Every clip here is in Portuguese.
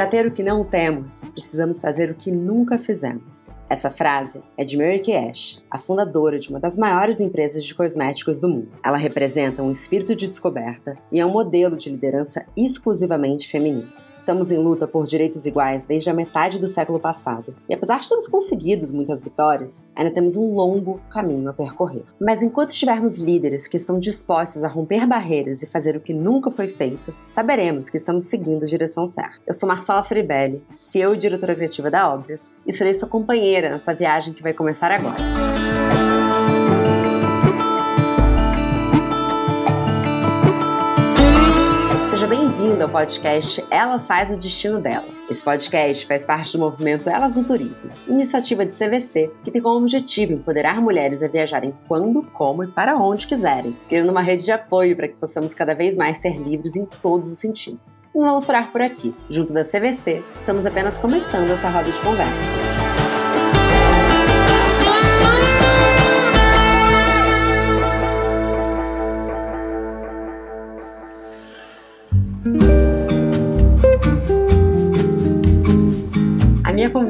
Para ter o que não temos, precisamos fazer o que nunca fizemos. Essa frase é de Mary Kay Ash, a fundadora de uma das maiores empresas de cosméticos do mundo. Ela representa um espírito de descoberta e é um modelo de liderança exclusivamente feminino. Estamos em luta por direitos iguais desde a metade do século passado, e apesar de termos conseguido muitas vitórias, ainda temos um longo caminho a percorrer. Mas enquanto tivermos líderes que estão dispostos a romper barreiras e fazer o que nunca foi feito, saberemos que estamos seguindo a direção certa. Eu sou Marcela Ceribelli, CEO e diretora criativa da Obras, e serei sua companheira nessa viagem que vai começar agora. Bem-vindo ao podcast Ela Faz o Destino Dela. Esse podcast faz parte do movimento Elas no Turismo, iniciativa de CVC que tem como objetivo empoderar mulheres a viajarem quando, como e para onde quiserem, criando uma rede de apoio para que possamos cada vez mais ser livres em todos os sentidos. Não vamos parar por aqui. Junto da CVC, estamos apenas começando essa roda de conversa.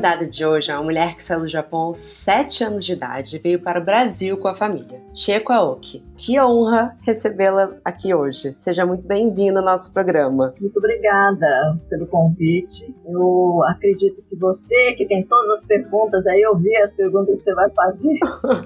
Convidada de hoje é uma mulher que saiu do Japão aos 7 anos de idade e veio para o Brasil com a família. Chieko Aoki. Que honra recebê-la aqui hoje. Seja muito bem-vinda ao nosso programa. Muito obrigada pelo convite. Eu acredito que você, que tem todas as perguntas, aí eu vi as perguntas que você vai fazer.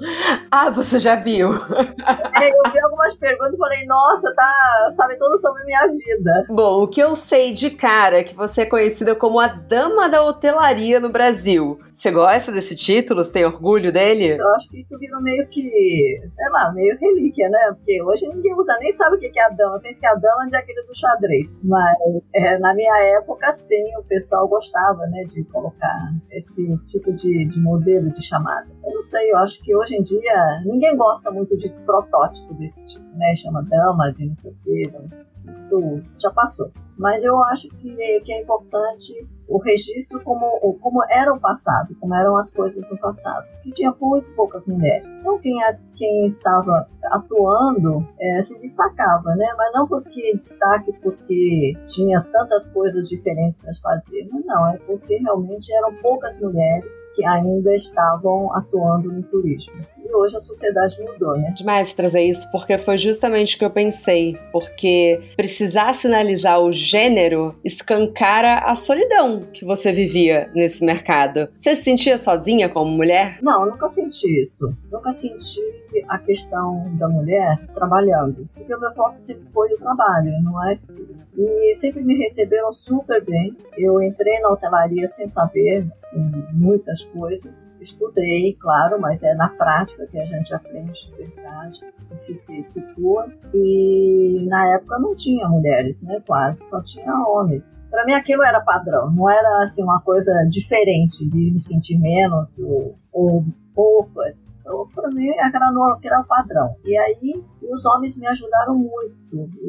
ah, você já viu? é, eu vi algumas perguntas e falei, nossa, tá, sabe tudo sobre minha vida. Bom, o que eu sei de cara é que você é conhecida como a dama da hotelaria no Brasil. Você gosta desse título? Você tem orgulho dele? Eu acho que isso virou meio que, sei lá, meio relíquia, né? Porque hoje ninguém usa, nem sabe o que é a dama. Pensa que a dama é aquele do xadrez. Mas é, na minha época, sim, o pessoal gostava, né, de colocar esse tipo de, de modelo de chamada. Eu não sei, eu acho que hoje em dia ninguém gosta muito de protótipo desse tipo, né? Chama dama de não sei o quê. Isso já passou. Mas eu acho que, que é importante o registro como, como era o passado, como eram as coisas no passado, que tinha muito poucas mulheres. Então quem, quem estava atuando é, se destacava, né? Mas não porque destaque porque tinha tantas coisas diferentes para fazer, não, não, é porque realmente eram poucas mulheres que ainda estavam atuando no turismo e hoje a sociedade mudou, né? Demais trazer isso, porque foi justamente o que eu pensei. Porque precisar sinalizar o gênero escancara a solidão que você vivia nesse mercado. Você se sentia sozinha como mulher? Não, nunca senti isso. Nunca senti a questão da mulher trabalhando, porque o meu foco sempre foi o trabalho, não é assim. E sempre me receberam super bem. Eu entrei na hotelaria sem saber assim, muitas coisas. Estudei, claro, mas é na prática que a gente aprende de verdade e se, se situa. E na época não tinha mulheres, né? Quase, só tinha homens. Para mim aquilo era padrão, não era assim uma coisa diferente de me sentir menos ou, ou poucas. Então, para mim, aquela, era o padrão. E aí, os homens me ajudaram muito.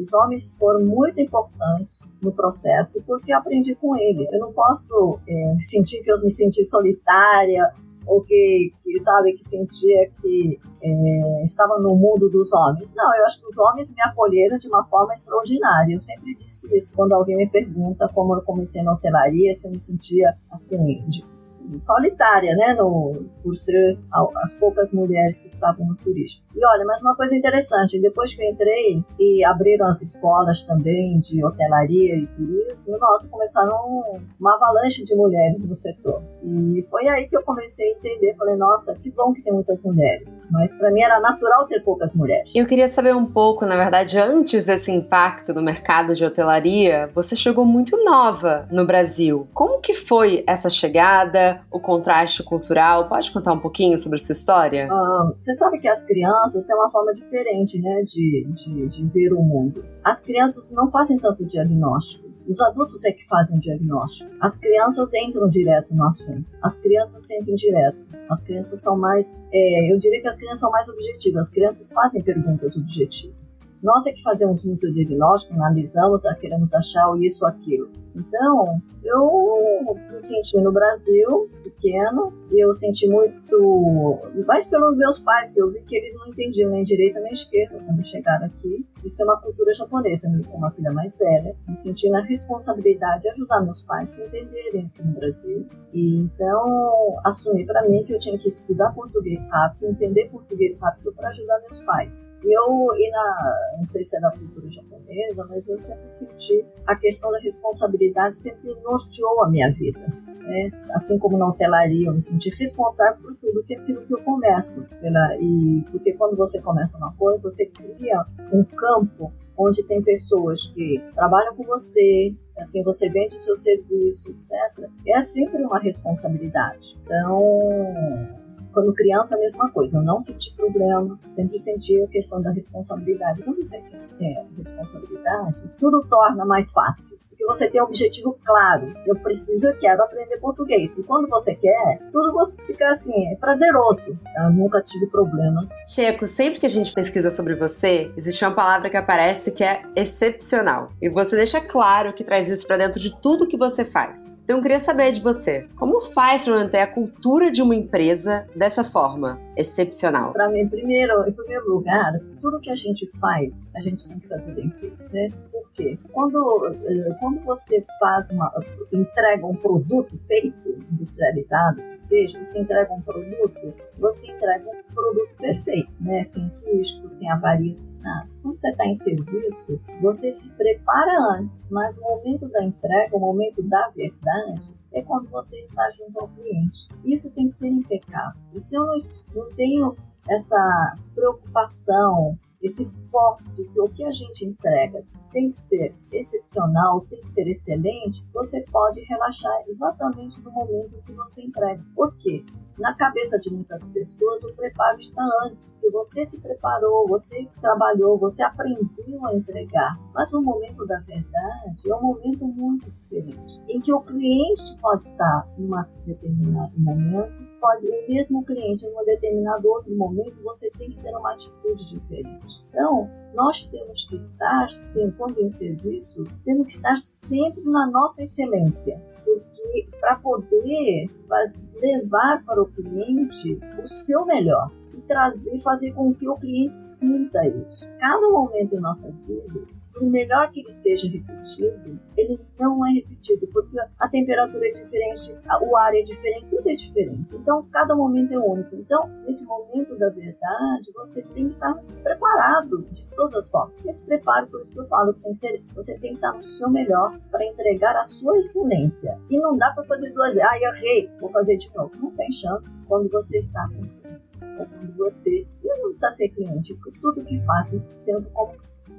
Os homens foram muito importantes no processo, porque eu aprendi com eles. Eu não posso é, sentir que eu me senti solitária, ou que, que sabe, que sentia que é, estava no mundo dos homens. Não, eu acho que os homens me acolheram de uma forma extraordinária. Eu sempre disse isso quando alguém me pergunta como eu comecei na hotelaria, se eu me sentia assim, de, solitária, né, no, por ser as poucas mulheres que estavam no turismo. E olha, mas uma coisa interessante, depois que eu entrei e abriram as escolas também de hotelaria e turismo, nossa, começaram uma avalanche de mulheres no setor. E foi aí que eu comecei a entender, falei, nossa, que bom que tem muitas mulheres. Mas para mim era natural ter poucas mulheres. Eu queria saber um pouco, na verdade, antes desse impacto no mercado de hotelaria, você chegou muito nova no Brasil. Como que foi essa chegada? O contraste cultural. Pode contar um pouquinho sobre a sua história? Ah, você sabe que as crianças têm uma forma diferente né, de, de, de ver o mundo. As crianças não fazem tanto diagnóstico. Os adultos é que fazem o diagnóstico. As crianças entram direto no assunto. As crianças sentem direto. As crianças são mais, é, eu diria que as crianças são mais objetivas. As crianças fazem perguntas objetivas. Nós é que fazemos muito diagnóstico, analisamos, queremos achar isso ou aquilo. Então, eu me senti no Brasil, pequeno e eu senti muito, mais pelos meus pais, eu vi que eles não entendiam nem direita nem esquerda quando chegaram aqui. Isso é uma cultura japonesa, eu como uma filha mais velha, me senti na responsabilidade de ajudar meus pais a se entenderem aqui no Brasil. E então assumi para mim que eu tinha que estudar português rápido, entender português rápido para ajudar meus pais. E eu, e na, não sei se é da cultura japonesa, mas eu sempre senti a questão da responsabilidade sempre norteou a minha vida. Né? Assim como na hotelaria, eu me senti responsável por tudo que aquilo que eu começo. Pela, e porque quando você começa uma coisa, você cria um campo onde tem pessoas que trabalham com você, a quem você vende o seu serviço, etc. É sempre uma responsabilidade. Então, quando criança, a mesma coisa. Eu não senti problema, sempre senti a questão da responsabilidade. Quando você tem responsabilidade, tudo torna mais fácil você tem um objetivo claro. Eu preciso, eu quero aprender português. E quando você quer, tudo você fica assim, é prazeroso. Eu nunca tive problemas. Checo, sempre que a gente pesquisa sobre você, existe uma palavra que aparece que é excepcional. E você deixa claro que traz isso para dentro de tudo que você faz. Então eu queria saber de você, como faz para manter a cultura de uma empresa dessa forma, excepcional? Para mim, primeiro, em primeiro lugar, tudo que a gente faz, a gente tem que fazer bem feito, né? quê? Quando, eh, quando você faz uma, entrega um produto feito, industrializado, que seja, você entrega um produto, você entrega um produto perfeito, né? sem risco, sem avaria, sem nada. Quando você está em serviço, você se prepara antes, mas o momento da entrega, o momento da verdade, é quando você está junto ao cliente. Isso tem que ser impecável. E se eu não, não tenho essa preocupação, esse foco de que o que a gente entrega tem que ser excepcional, tem que ser excelente, você pode relaxar exatamente no momento que você entrega. Por quê? Na cabeça de muitas pessoas, o preparo está antes, porque você se preparou, você trabalhou, você aprendeu a entregar. Mas o momento da verdade é um momento muito diferente, em que o cliente pode estar em um determinado momento pode, o mesmo cliente, em um determinado outro momento, você tem que ter uma atitude diferente. Então, nós temos que estar, sim, quando em serviço, temos que estar sempre na nossa excelência, porque para poder levar para o cliente o seu melhor trazer, fazer com que o cliente sinta isso. Cada momento em nossas vidas, por melhor que ele seja repetido, ele não é repetido, porque a temperatura é diferente, o ar é diferente, tudo é diferente. Então, cada momento é único. Então, nesse momento da verdade, você tem que estar preparado de todas as formas. Esse preparo, por isso que eu falo, tem que ser, você tem que estar no seu melhor para entregar a sua excelência. E não dá para fazer duas vezes. Ah, errei, vou fazer de novo. Não tem chance quando você está com quando você, eu não precisa ser cliente, porque tudo que faço, isso tendo como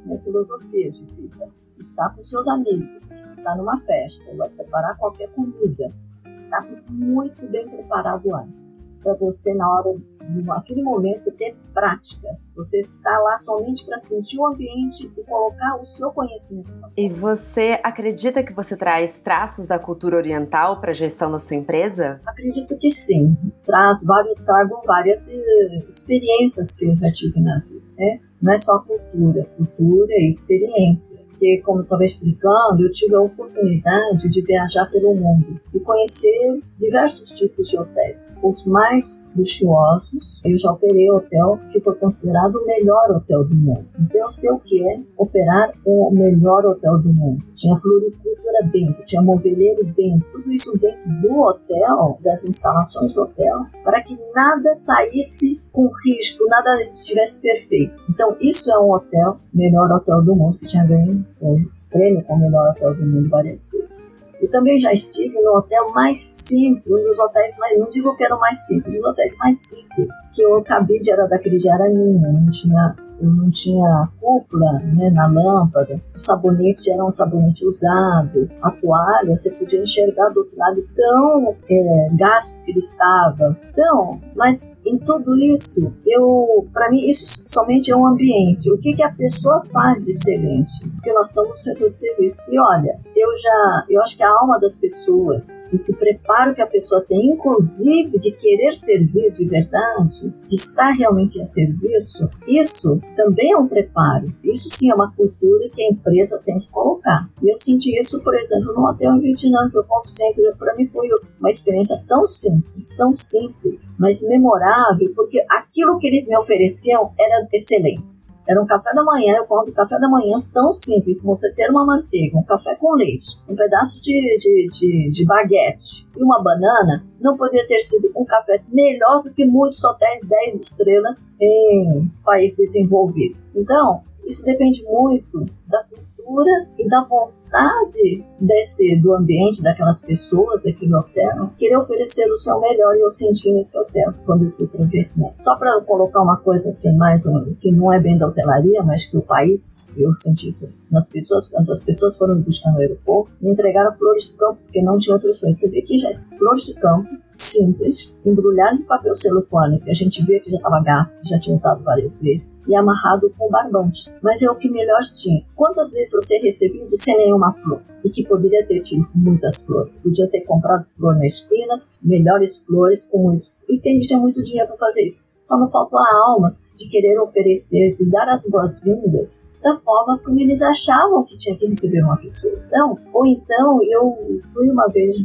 minha filosofia de vida. Está com seus amigos, está numa festa, vai preparar qualquer comida, está muito bem preparado antes. Para você, na hora naquele momento você ter prática. Você está lá somente para sentir o ambiente e colocar o seu conhecimento. E você acredita que você traz traços da cultura oriental para a gestão da sua empresa? Acredito que sim. Traz vários, várias eh, experiências que eu já tive na vida. Né? Não é só cultura, cultura é experiência porque, como estava explicando, eu tive a oportunidade de viajar pelo mundo e conhecer diversos tipos de hotéis. Os mais luxuosos, eu já operei hotel que foi considerado o melhor hotel do mundo. Então, eu sei o que é operar o melhor hotel do mundo. Tinha floricultura dentro, tinha moveleiro dentro, tudo isso dentro do hotel, das instalações do hotel, para que nada saísse com risco, nada estivesse perfeito. Então, isso é um hotel, melhor hotel do mundo, que tinha ganho um prêmio como melhor hotel do mundo várias vezes. Eu também já estive no hotel mais simples, um dos hotéis mais, não digo que era o mais simples, um dos hotéis mais simples, que o cabide era daquele de araminha, não tinha não tinha cúpula né, na lâmpada, o sabonete era um sabonete usado, a toalha você podia enxergar do outro lado tão é, gasto que ele estava. Então, mas em tudo isso, eu, para mim, isso somente é um ambiente. O que, que a pessoa faz excelente? Porque nós estamos no setor de serviço. E olha, eu já, eu acho que a alma das pessoas, esse preparo que a pessoa tem, inclusive de querer servir de verdade, de estar realmente a serviço, isso também é um preparo. Isso sim é uma cultura que a empresa tem que colocar. E eu senti isso, por exemplo, no hotel em Vietnã, que eu conto sempre. Para mim foi uma experiência tão simples, tão simples, mas memorável, porque aquilo que eles me ofereciam era excelente. Era um café da manhã, eu conto café da manhã tão simples como você ter uma manteiga, um café com leite, um pedaço de, de, de, de baguete e uma banana, não poderia ter sido um café melhor do que muitos hotéis 10 estrelas em país desenvolvido. Então, isso depende muito da cultura e da vontade vontade desse, do ambiente, daquelas pessoas, daquele hotel, querer oferecer o seu melhor e eu senti nesse hotel quando eu fui para Vietnã. Só para colocar uma coisa assim, mais um, que não é bem da hotelaria, mas que o país, eu senti isso nas pessoas, quando as pessoas foram buscar no aeroporto, me entregaram flores de campo, porque não tinha outras coisas. Você vê que já flores de campo, simples, embrulhadas em papel celofane, que a gente vê que já estava gasto, que já tinha usado várias vezes, e amarrado com barbante. Mas é o que melhor tinha. Quantas vezes você recebeu sem nenhuma flor? E que poderia ter tido muitas flores. Podia ter comprado flor na esquina, melhores flores, com muito. E tem, tinha muito dinheiro para fazer isso. Só não faltou a alma de querer oferecer e dar as boas-vindas da forma como eles achavam que tinha que receber uma pessoa. Então, ou então, eu fui uma vez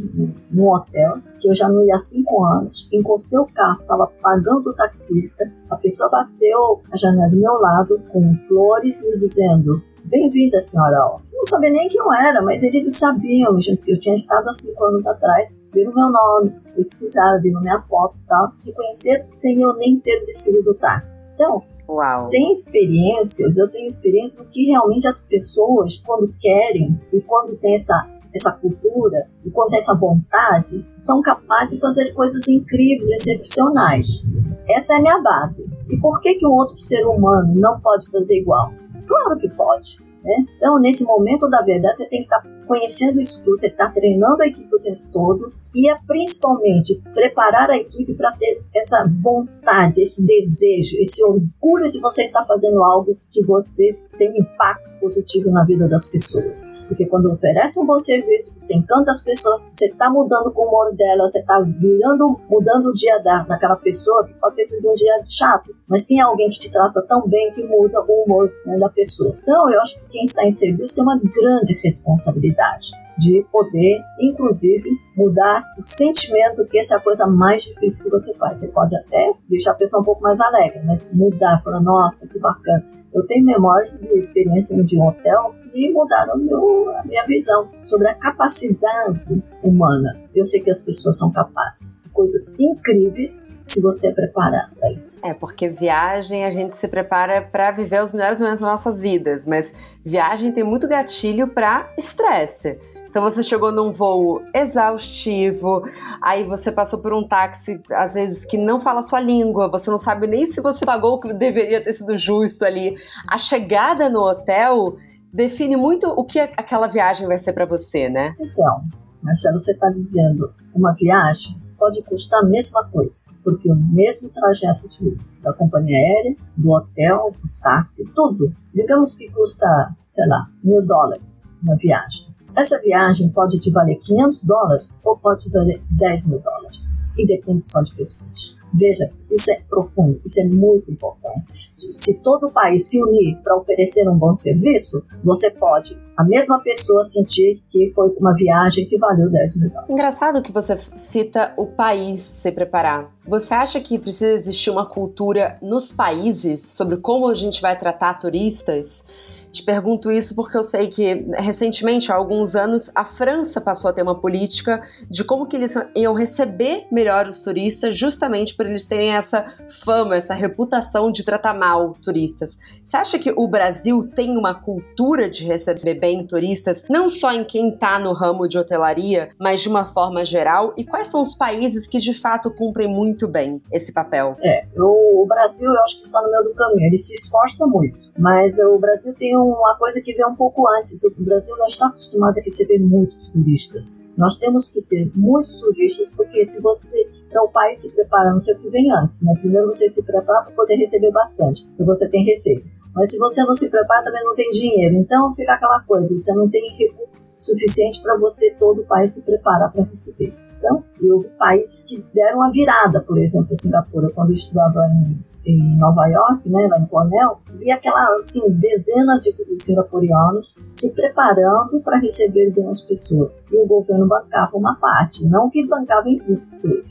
num hotel, que eu já não ia há cinco anos, encostei o carro, estava pagando o taxista, a pessoa bateu a janela do meu lado com flores me dizendo Bem-vinda, senhora Não sabia nem quem eu era, mas eles sabiam. Eu tinha estado há cinco anos atrás, viram meu nome, pesquisaram, viram minha foto e tal, reconhecer sem eu nem ter descido do táxi. Então, Uau. Tem experiências, eu tenho experiência do que realmente as pessoas, quando querem e quando tem essa, essa cultura e quando tem essa vontade, são capazes de fazer coisas incríveis, excepcionais. Essa é a minha base. E por que, que um outro ser humano não pode fazer igual? Claro que pode. Né? Então, nesse momento da verdade, você tem que estar conhecendo isso tudo, você está treinando a equipe o tempo todo e é principalmente preparar a equipe para ter essa vontade, esse desejo, esse orgulho de você estar fazendo algo que vocês têm impacto positivo na vida das pessoas. Porque quando oferece um bom serviço, você encanta as pessoas, você está mudando o humor dela, você está virando, mudando o dia da, daquela pessoa, que pode ter sido um dia chato, mas tem alguém que te trata tão bem que muda o humor né, da pessoa. Então, eu acho que quem está em serviço tem uma grande responsabilidade de poder, inclusive, mudar o sentimento, que essa é a coisa mais difícil que você faz. Você pode até deixar a pessoa um pouco mais alegre, mas mudar, falar, nossa, que bacana eu tenho memórias de experiência de um hotel que mudaram meu, a minha visão sobre a capacidade humana. Eu sei que as pessoas são capazes de coisas incríveis se você é preparado para isso. É, porque viagem a gente se prepara para viver os melhores momentos das nossas vidas, mas viagem tem muito gatilho para estresse. Então você chegou num voo exaustivo, aí você passou por um táxi, às vezes, que não fala a sua língua, você não sabe nem se você pagou o que deveria ter sido justo ali. A chegada no hotel define muito o que aquela viagem vai ser para você, né? Então, Marcelo, você está dizendo uma viagem pode custar a mesma coisa, porque o mesmo trajeto de, da companhia aérea, do hotel, do táxi, tudo. Digamos que custa, sei lá, mil dólares uma viagem. Essa viagem pode te valer 500 dólares ou pode te valer 10 mil dólares. E depende só de pessoas. Veja, isso é profundo, isso é muito importante. Se todo o país se unir para oferecer um bom serviço, você pode, a mesma pessoa, sentir que foi uma viagem que valeu 10 mil dólares. Engraçado que você cita o país se preparar. Você acha que precisa existir uma cultura nos países sobre como a gente vai tratar turistas? Te pergunto isso porque eu sei que recentemente, há alguns anos, a França passou a ter uma política de como que eles iam receber melhor os turistas, justamente por eles terem essa fama, essa reputação de tratar mal turistas. Você acha que o Brasil tem uma cultura de receber bem turistas, não só em quem está no ramo de hotelaria, mas de uma forma geral? E quais são os países que de fato cumprem muito bem esse papel? É, o Brasil eu acho que está no meio do caminho, ele se esforça muito. Mas o Brasil tem uma coisa que vem um pouco antes. O Brasil não está acostumado a receber muitos turistas. Nós temos que ter muitos turistas, porque se você para o país se preparar, não sei o que vem antes, né? Primeiro você se prepara para poder receber bastante, porque você tem receita. Mas se você não se prepara, também não tem dinheiro. Então fica aquela coisa, você não tem recursos suficiente para você, todo o país, se preparar para receber. Então, houve países que deram a virada, por exemplo, Singapura, quando eu estudava em em Nova York, né, lá em Cornell, vi aquela, assim, dezenas de singapurianos se preparando para receber bem as pessoas. E o governo bancava uma parte, não que bancava em tudo.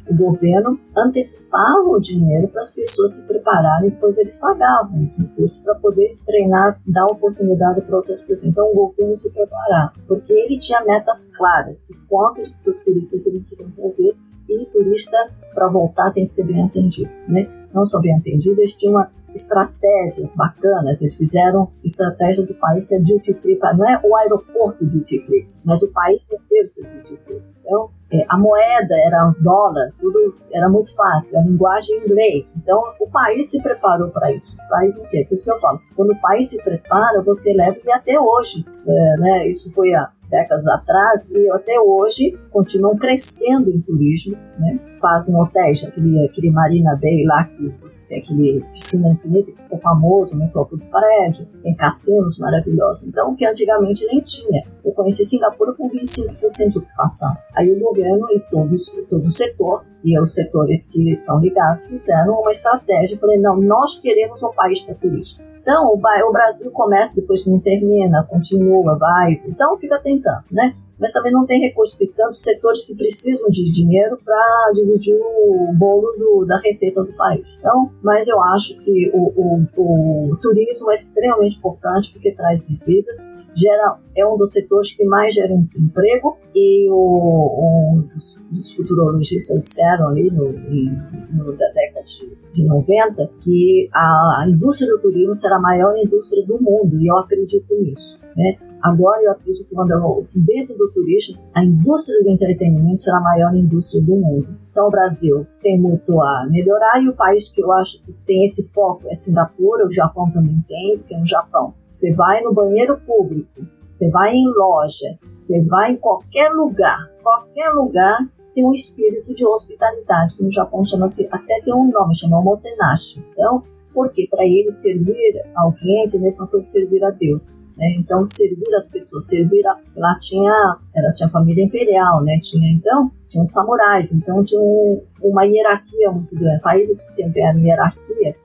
O governo antecipava o dinheiro para as pessoas se prepararem, depois eles pagavam esse imposto para poder treinar, dar oportunidade para outras pessoas. Então o governo se preparava, porque ele tinha metas claras de quantos turistas ele queria trazer e turista para voltar tem que ser bem atendido, né? Não só bem atendido, eles tinham estratégias bacanas, eles fizeram estratégia do país ser duty free, não é o aeroporto duty free, mas o país inteiro ser duty free. Então, é, a moeda era dólar, tudo era muito fácil, a linguagem em inglês. Então, o país se preparou para isso, o país inteiro. Por isso que eu falo, quando o país se prepara, você leva e até hoje, é, né, isso foi há décadas atrás e até hoje continuam crescendo em turismo, né? fazem hotéis, aquele, aquele Marina Bay lá, que tem aquele piscina infinita que ficou famoso no topo do prédio, tem cassinos maravilhosos. Então, que antigamente nem tinha. Eu conheci Singapura com 25% de ocupação. Aí o governo e todos, todo o setor e os setores que estão ligados fizeram uma estratégia. Falei, não, nós queremos um país para turista. Então, o Brasil começa, depois não termina, continua, vai. Então, fica tentando, né? Mas também não tem recurso, porque tantos setores que precisam de dinheiro para dividir o bolo do, da receita do país. Então, mas eu acho que o, o, o turismo é extremamente importante porque traz divisas gera, é um dos setores que mais gera emprego e o, um os futurologistas disseram ali no, no, da década de, de 90 que a, a indústria do turismo será a maior indústria do mundo e eu acredito nisso. Né? Agora eu acredito que dentro do turismo, a indústria do entretenimento será a maior indústria do mundo. Então o Brasil tem muito a melhorar e o país que eu acho que tem esse foco é Singapura, o Japão também tem, porque no Japão você vai no banheiro público, você vai em loja, você vai em qualquer lugar, qualquer lugar tem um espírito de hospitalidade, que no Japão chama-se, até tem um nome, chama Omotenashi. Então, porque para ele servir ao cliente é a mesma coisa que servir a Deus. Né? Então, servir as pessoas, servir a... Lá tinha, ela tinha família imperial, né? Tinha, então, tinham samurais, então tinha um, uma hierarquia muito grande. Países que tinham a hierarquia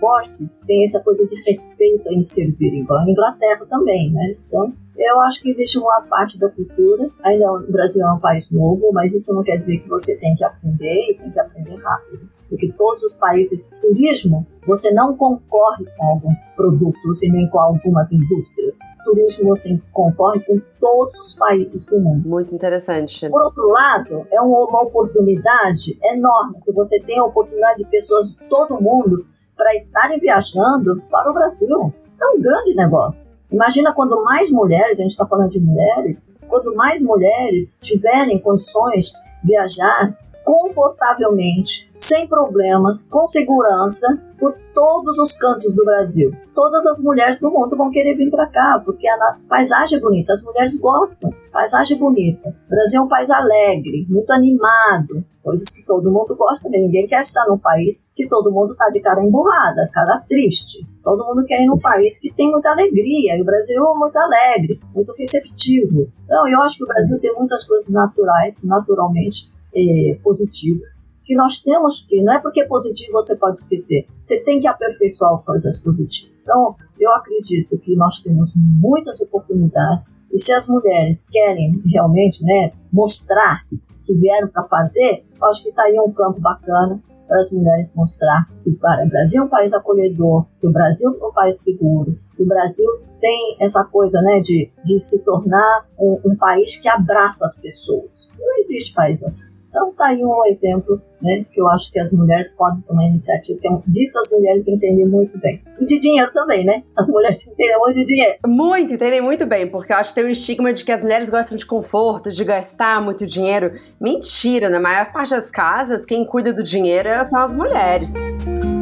fortes têm essa coisa de respeito em servir, igual a Inglaterra também, né? Então, eu acho que existe uma parte da cultura, ainda o Brasil é um país novo, mas isso não quer dizer que você tem que aprender e tem que aprender rápido porque todos os países turismo você não concorre com alguns produtos e nem com algumas indústrias. Turismo você concorre com todos os países do mundo. Muito interessante. Por outro lado, é uma oportunidade enorme, que você tem a oportunidade de pessoas de todo mundo para estarem viajando para o Brasil. É um grande negócio. Imagina quando mais mulheres, a gente está falando de mulheres, quando mais mulheres tiverem condições de viajar, confortavelmente, sem problemas, com segurança, por todos os cantos do Brasil. Todas as mulheres do mundo vão querer vir para cá, porque a paisagem é bonita, as mulheres gostam, paisagem é bonita. O Brasil é um país alegre, muito animado, coisas que todo mundo gosta, mas ninguém quer estar num país que todo mundo está de cara emburrada, cara triste. Todo mundo quer ir num país que tem muita alegria, e o Brasil é muito alegre, muito receptivo. Então, eu acho que o Brasil tem muitas coisas naturais, naturalmente, é, positivas que nós temos que, não é porque é positivo você pode esquecer, você tem que aperfeiçoar coisas positivas. Então, eu acredito que nós temos muitas oportunidades e se as mulheres querem realmente né, mostrar que vieram para fazer, acho que está aí um campo bacana para as mulheres mostrar que para o Brasil é um país acolhedor, que o Brasil é um país seguro, que o Brasil tem essa coisa né, de, de se tornar um, um país que abraça as pessoas. Não existe país assim. Então tá aí um exemplo, né, que eu acho que as mulheres podem tomar iniciativa, que é disso as mulheres entendem muito bem. E de dinheiro também, né? As mulheres entendem muito de dinheiro. Muito, entendem muito bem, porque eu acho que tem um estigma de que as mulheres gostam de conforto, de gastar muito dinheiro. Mentira, na maior parte das casas, quem cuida do dinheiro são as mulheres. queria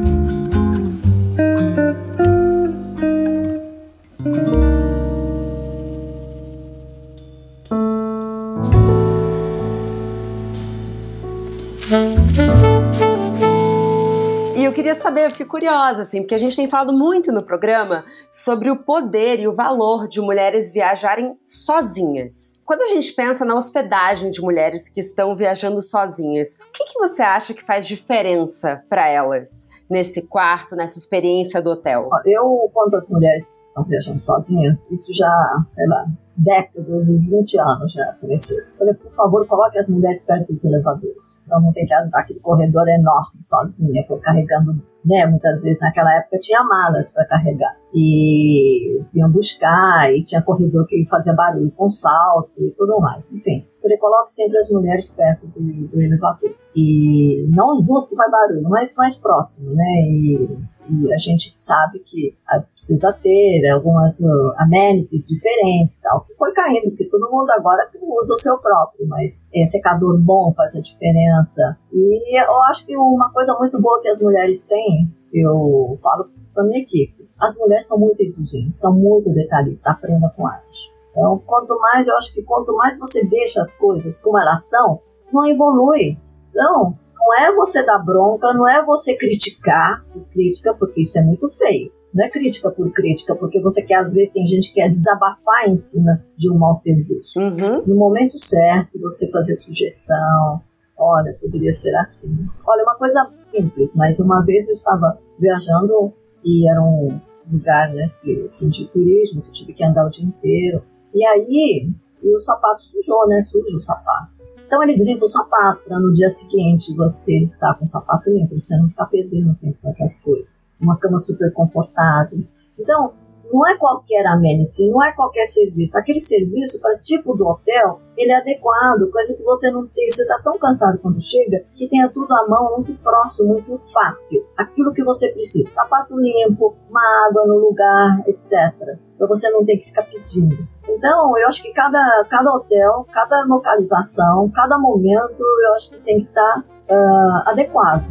eu fiquei curiosa, assim, porque a gente tem falado muito no programa sobre o poder e o valor de mulheres viajarem sozinhas. Quando a gente pensa na hospedagem de mulheres que estão viajando sozinhas, o que, que você acha que faz diferença para elas nesse quarto, nessa experiência do hotel? Eu, quando as mulheres estão viajando sozinhas, isso já, sei lá, décadas, uns 20 anos já comecei. Falei, por favor, coloque as mulheres perto dos elevadores. Então não tem que andar aquele corredor enorme sozinha, carregando, né? Muitas vezes naquela época tinha malas para carregar. E iam buscar, e tinha corredor que fazia barulho com salto e tudo mais. Enfim, falei, coloque sempre as mulheres perto do, do elevador. E não junto que faz barulho, mas mais próximo, né? E e a gente sabe que ah, precisa ter algumas uh, amenities diferentes, tal, que foi caindo, porque todo mundo agora usa o seu próprio, mas é, secador bom faz a diferença. E eu acho que uma coisa muito boa que as mulheres têm, que eu falo para minha equipe, as mulheres são muito exigentes, são muito detalhistas, aprenda com arte. Então, quanto mais, eu acho que quanto mais você deixa as coisas como elas são, não evolui. Então, não é você dar bronca, não é você criticar por crítica, porque isso é muito feio. Não é crítica por crítica, porque você quer, às vezes, tem gente que quer desabafar em cima de um mau serviço. Uhum. No momento certo, você fazer sugestão, olha, poderia ser assim. Olha, uma coisa simples, mas uma vez eu estava viajando e era um lugar, né, assim, de turismo, que eu tive que andar o dia inteiro. E aí, e o sapato sujou, né, sujo o sapato. Então eles limpam o sapato para no dia seguinte você estar com o sapato limpo, você não ficar perdendo tempo com essas coisas. Uma cama super confortável. Então, não é qualquer amenity, não é qualquer serviço. Aquele serviço, para tipo do hotel, ele é adequado, coisa que você não tem. Você está tão cansado quando chega que tenha tudo à mão, muito próximo, muito fácil. Aquilo que você precisa: sapato limpo, uma água no lugar, etc. Para você não ter que ficar pedindo. Então, eu acho que cada, cada hotel, cada localização, cada momento, eu acho que tem que estar uh, adequado.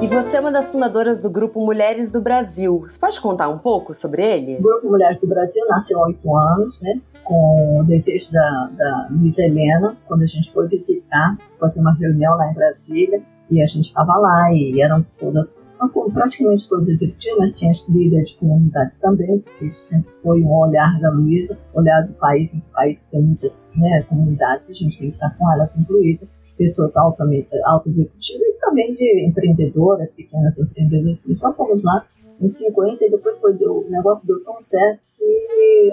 E você é uma das fundadoras do grupo Mulheres do Brasil. Você pode contar um pouco sobre ele? O grupo Mulheres do Brasil nasceu há oito anos, né? Com o desejo da, da Luiz Helena, quando a gente foi visitar, fazer uma reunião lá em Brasília, e a gente estava lá e eram todas praticamente todos os executivos, mas tinha líderes de comunidades também, porque isso sempre foi um olhar da Luísa, olhar do país, em país que tem muitas né, comunidades, a gente tem que estar com elas incluídas, pessoas altamente, auto-executivas também de empreendedoras, pequenas empreendedoras. Então fomos lá em 50 e depois foi, o negócio deu tão certo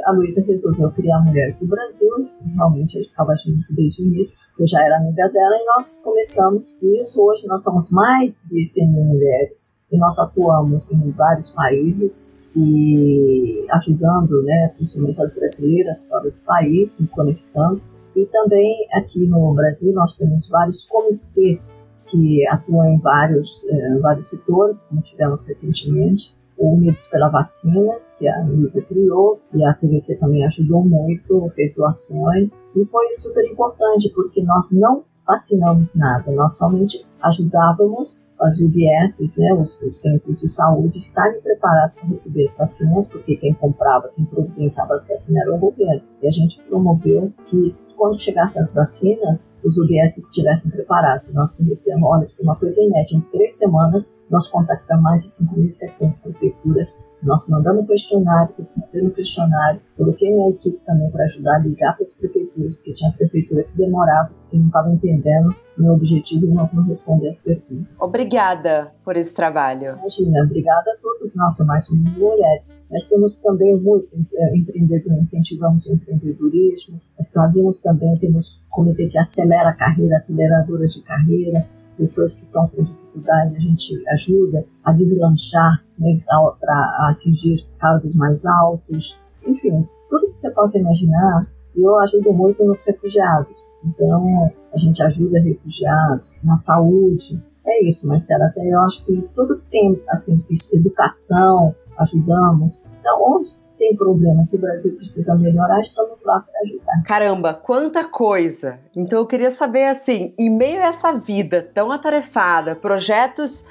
a Luísa resolveu criar Mulheres do Brasil. Realmente eu estava junto desde o início, eu já era amiga dela e nós começamos isso. Hoje nós somos mais de 100 mil mulheres e nós atuamos em vários países e ajudando, né, principalmente as brasileiras fora do país, se conectando. E também aqui no Brasil nós temos vários comitês que atuam em vários, eh, vários setores, como tivemos recentemente, Unidos pela Vacina, que a Luísa criou, e a CVC também ajudou muito, fez doações, e foi super importante, porque nós não vacinamos nada, nós somente ajudávamos as UBSs, né, os, os centros de saúde, estarem preparados para receber as vacinas, porque quem comprava, quem providenciava as vacinas era o governo. E a gente promoveu que quando chegassem as vacinas, os UBS estivessem preparados. Nós conhecemos, olha, isso é uma coisa inédita. Em três semanas, nós contactamos mais de 5.700 prefeituras nós mandamos questionário, responderam um questionário, coloquei minha equipe também para ajudar a ligar para as prefeituras, porque tinha prefeitura que demorava, que não estava entendendo o meu objetivo e não, responder as perguntas. Obrigada por esse trabalho. Imagina, obrigada a todos nós, mais mulheres. Nós temos também muito é, empreendedor, incentivamos o empreendedorismo, fazemos também, temos comitê que acelera a carreira, aceleradoras de carreira, pessoas que estão com dificuldade, a gente ajuda a deslanchar né, para atingir cargos mais altos, enfim, tudo que você possa imaginar. Eu ajudo muito nos refugiados, então a gente ajuda refugiados na saúde. É isso, Marcela. Até eu acho que tudo que tem, assim, educação, ajudamos. Então, onde tem problema que o Brasil precisa melhorar, estamos lá para ajudar. Caramba, quanta coisa! Então eu queria saber assim, em meio a essa vida tão atarefada, projetos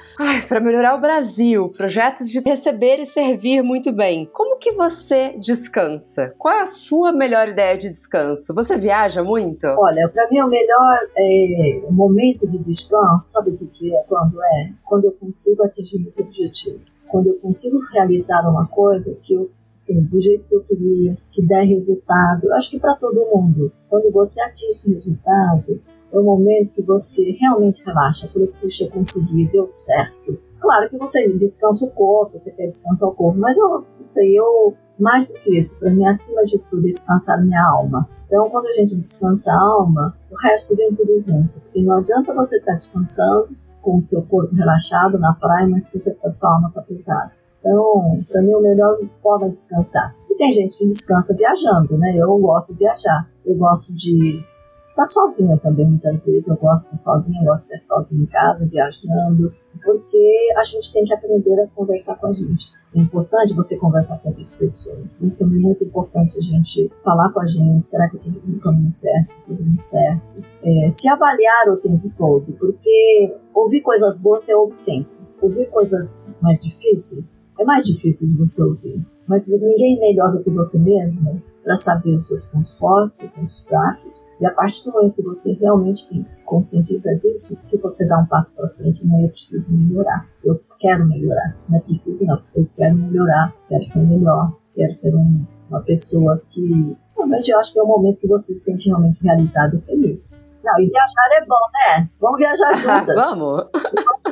para melhorar o Brasil, projetos de receber e servir muito bem. Como que você descansa? Qual é a sua melhor ideia de descanso? Você viaja muito? Olha, para mim o melhor é, momento de descanso, sabe o que, que é? Quando é? Quando eu consigo atingir meus objetivos. Quando eu consigo realizar uma coisa que eu assim, do jeito que eu queria, que der resultado. Acho que para todo mundo, quando você atinge o resultado, é o momento que você realmente relaxa. Falei, puxa, consegui, deu certo. Claro que você descansa o corpo, você quer descansar o corpo, mas eu não sei, eu, mais do que isso, para mim, acima de tudo, descansar minha alma. Então, quando a gente descansa a alma, o resto vem tudo junto. Porque não adianta você estar tá descansando com o seu corpo relaxado na praia, mas que você, a sua alma está pesada. Então, para mim, o melhor forma de descansar. E tem gente que descansa viajando, né? Eu gosto de viajar. Eu gosto de estar sozinha também, muitas vezes. Eu gosto de estar sozinha, eu gosto de estar sozinha em casa, viajando, porque a gente tem que aprender a conversar com a gente. É importante você conversar com outras pessoas, mas também é muito importante a gente falar com a gente: será que eu estou no caminho certo, fazendo certo? É, se avaliar o tempo todo, porque ouvir coisas boas você ouve sempre. Ouvir coisas mais difíceis é mais difícil de você ouvir, mas ninguém melhor do que você mesmo para saber os seus pontos fortes, os pontos fracos, e a partir do momento que você realmente tem que se conscientizar disso, que você dá um passo para frente, não, eu preciso melhorar, eu quero melhorar, não é preciso não, eu quero melhorar, quero ser melhor, quero ser um, uma pessoa que, realmente eu acho que é o momento que você se sente realmente realizado e feliz. Não, e viajar é bom, né? Vamos viajar juntas. Vamos!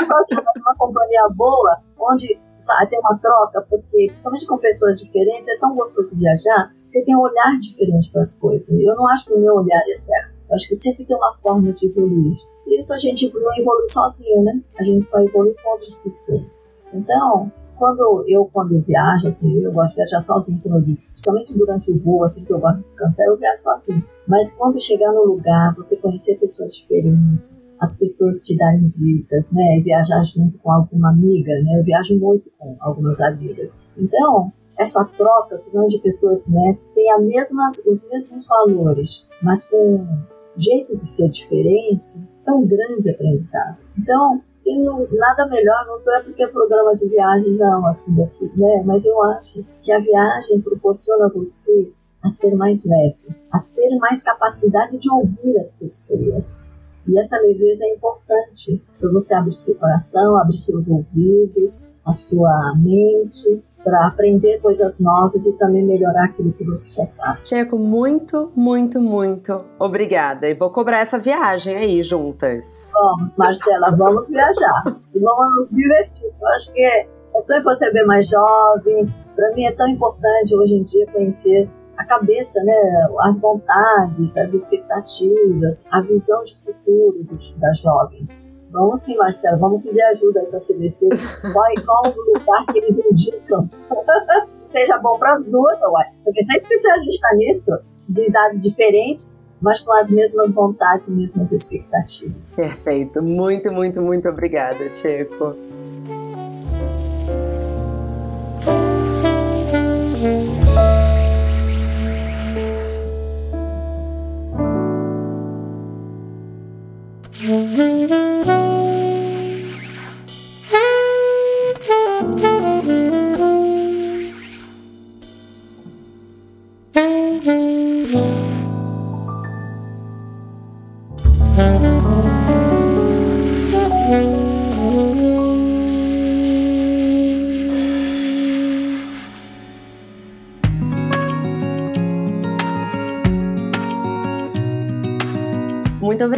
Viajar uma companhia boa, onde sabe, tem uma troca, porque, principalmente com pessoas diferentes, é tão gostoso viajar, porque tem um olhar diferente para as coisas. Eu não acho que o meu olhar é certo. Eu acho que sempre tem uma forma de evoluir. E isso a gente não evolui sozinho, né? A gente só evolui com outras pessoas. Então, quando eu, quando viajo, assim, eu gosto de viajar sozinho, como eu disse, principalmente durante o voo, assim, que eu gosto de descansar, eu viajo sozinho. Mas quando chegar no lugar, você conhecer pessoas diferentes, as pessoas te darem dicas, né, viajar junto com alguma amiga, né, eu viajo muito com algumas amigas. Então, essa troca de pessoas, né, tem a mesmas, os mesmos valores, mas com um jeito de ser diferente, é um grande aprendizado. Então, não, nada melhor, não é porque é programa de viagem, não, assim, assim, né? Mas eu acho que a viagem proporciona você a ser mais leve, a ter mais capacidade de ouvir as pessoas. E essa leveza é importante para você abrir seu coração, abrir seus ouvidos, a sua mente, para aprender coisas novas e também melhorar aquilo que você já sabe. Checo, muito, muito, muito obrigada. E vou cobrar essa viagem aí juntas. Vamos, Marcela, vamos viajar. E vamos nos divertir. Eu acho que é, é tão você ver mais jovem. Para mim é tão importante hoje em dia conhecer a cabeça, né, as vontades, as expectativas, a visão de futuro dos, das jovens. Vamos sim, Marcelo, vamos pedir ajuda aí para a CDC. Qual, qual o lugar que eles indicam? Seja bom para as duas, uai. porque você é especialista nisso, de idades diferentes, mas com as mesmas vontades e mesmas expectativas. Perfeito. Muito, muito, muito obrigada, Chico.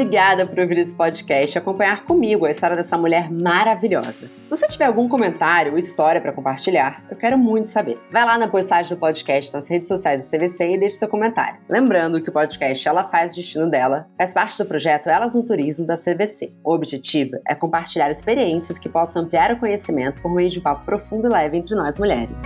Obrigada por ouvir esse podcast e acompanhar comigo a história dessa mulher maravilhosa. Se você tiver algum comentário ou história para compartilhar, eu quero muito saber. Vai lá na postagem do podcast nas redes sociais do CVC e deixe seu comentário. Lembrando que o podcast Ela Faz o Destino Dela faz parte do projeto Elas no Turismo da CVC. O objetivo é compartilhar experiências que possam ampliar o conhecimento por meio de um papo profundo e leve entre nós mulheres.